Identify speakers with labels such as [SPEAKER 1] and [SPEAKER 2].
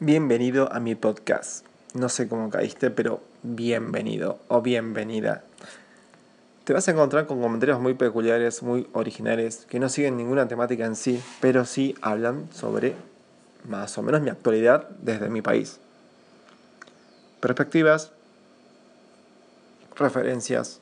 [SPEAKER 1] Bienvenido a mi podcast. No sé cómo caíste, pero bienvenido o bienvenida. Te vas a encontrar con comentarios muy peculiares, muy originales, que no siguen ninguna temática en sí, pero sí hablan sobre más o menos mi actualidad desde mi país. Perspectivas, referencias,